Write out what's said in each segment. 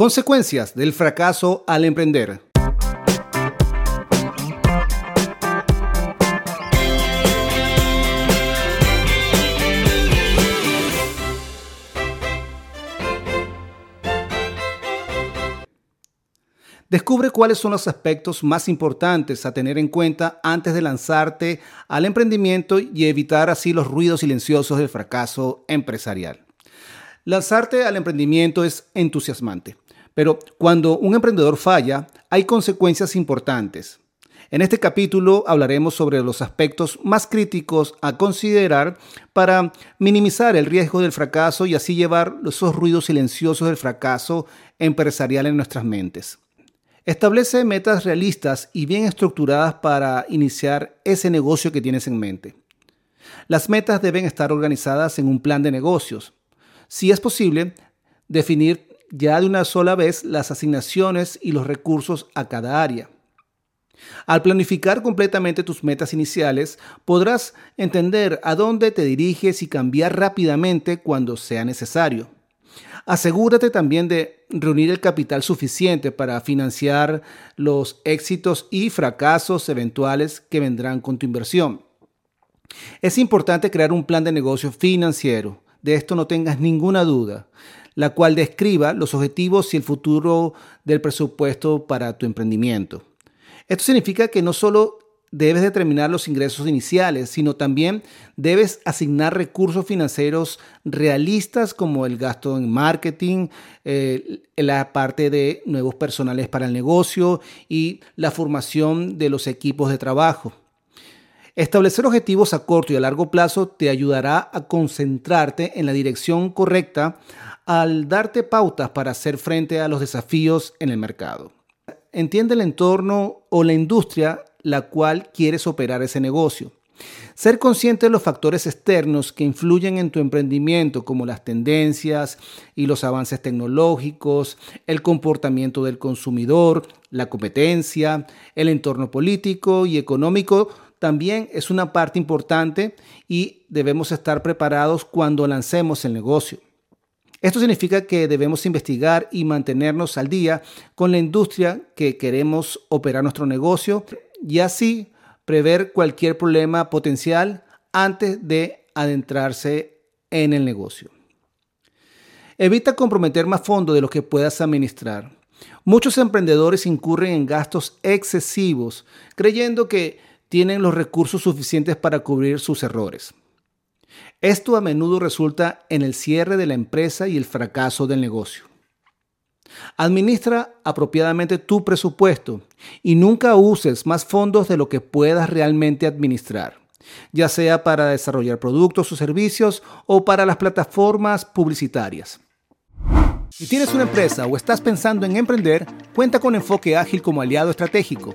Consecuencias del fracaso al emprender. Descubre cuáles son los aspectos más importantes a tener en cuenta antes de lanzarte al emprendimiento y evitar así los ruidos silenciosos del fracaso empresarial. Lanzarte al emprendimiento es entusiasmante, pero cuando un emprendedor falla, hay consecuencias importantes. En este capítulo hablaremos sobre los aspectos más críticos a considerar para minimizar el riesgo del fracaso y así llevar esos ruidos silenciosos del fracaso empresarial en nuestras mentes. Establece metas realistas y bien estructuradas para iniciar ese negocio que tienes en mente. Las metas deben estar organizadas en un plan de negocios. Si es posible, definir ya de una sola vez las asignaciones y los recursos a cada área. Al planificar completamente tus metas iniciales, podrás entender a dónde te diriges y cambiar rápidamente cuando sea necesario. Asegúrate también de reunir el capital suficiente para financiar los éxitos y fracasos eventuales que vendrán con tu inversión. Es importante crear un plan de negocio financiero, de esto no tengas ninguna duda, la cual describa los objetivos y el futuro del presupuesto para tu emprendimiento. Esto significa que no solo debes determinar los ingresos iniciales, sino también debes asignar recursos financieros realistas como el gasto en marketing, eh, la parte de nuevos personales para el negocio y la formación de los equipos de trabajo. Establecer objetivos a corto y a largo plazo te ayudará a concentrarte en la dirección correcta al darte pautas para hacer frente a los desafíos en el mercado. Entiende el entorno o la industria la cual quieres operar ese negocio. Ser consciente de los factores externos que influyen en tu emprendimiento, como las tendencias y los avances tecnológicos, el comportamiento del consumidor, la competencia, el entorno político y económico, también es una parte importante y debemos estar preparados cuando lancemos el negocio. Esto significa que debemos investigar y mantenernos al día con la industria que queremos operar nuestro negocio y así prever cualquier problema potencial antes de adentrarse en el negocio. Evita comprometer más fondos de los que puedas administrar. Muchos emprendedores incurren en gastos excesivos creyendo que tienen los recursos suficientes para cubrir sus errores. Esto a menudo resulta en el cierre de la empresa y el fracaso del negocio. Administra apropiadamente tu presupuesto y nunca uses más fondos de lo que puedas realmente administrar, ya sea para desarrollar productos o servicios o para las plataformas publicitarias. Si tienes una empresa o estás pensando en emprender, cuenta con Enfoque Ágil como aliado estratégico.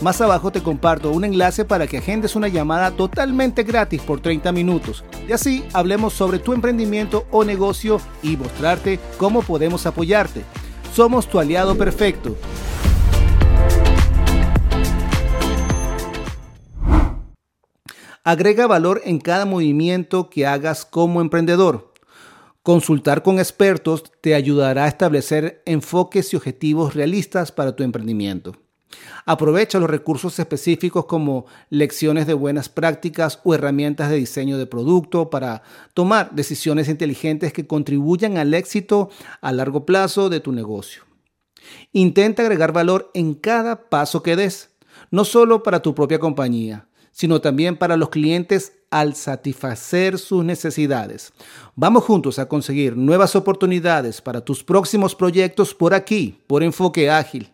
Más abajo te comparto un enlace para que agendes una llamada totalmente gratis por 30 minutos y así hablemos sobre tu emprendimiento o negocio y mostrarte cómo podemos apoyarte. Somos tu aliado perfecto. Agrega valor en cada movimiento que hagas como emprendedor. Consultar con expertos te ayudará a establecer enfoques y objetivos realistas para tu emprendimiento. Aprovecha los recursos específicos como lecciones de buenas prácticas o herramientas de diseño de producto para tomar decisiones inteligentes que contribuyan al éxito a largo plazo de tu negocio. Intenta agregar valor en cada paso que des, no solo para tu propia compañía, sino también para los clientes al satisfacer sus necesidades. Vamos juntos a conseguir nuevas oportunidades para tus próximos proyectos por aquí, por Enfoque Ágil.